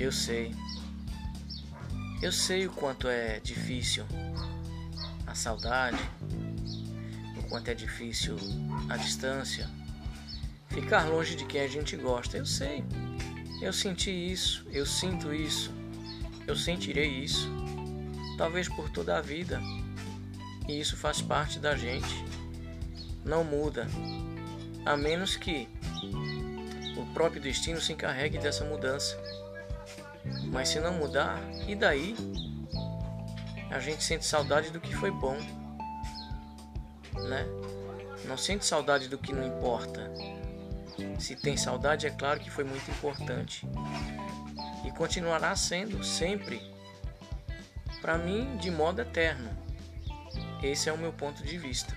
Eu sei. Eu sei o quanto é difícil a saudade, o quanto é difícil a distância, ficar longe de quem a gente gosta. Eu sei. Eu senti isso, eu sinto isso, eu sentirei isso, talvez por toda a vida. E isso faz parte da gente. Não muda, a menos que o próprio destino se encarregue dessa mudança. Mas se não mudar, e daí? A gente sente saudade do que foi bom, né? Não sente saudade do que não importa. Se tem saudade, é claro que foi muito importante. E continuará sendo sempre. Para mim, de modo eterno. Esse é o meu ponto de vista.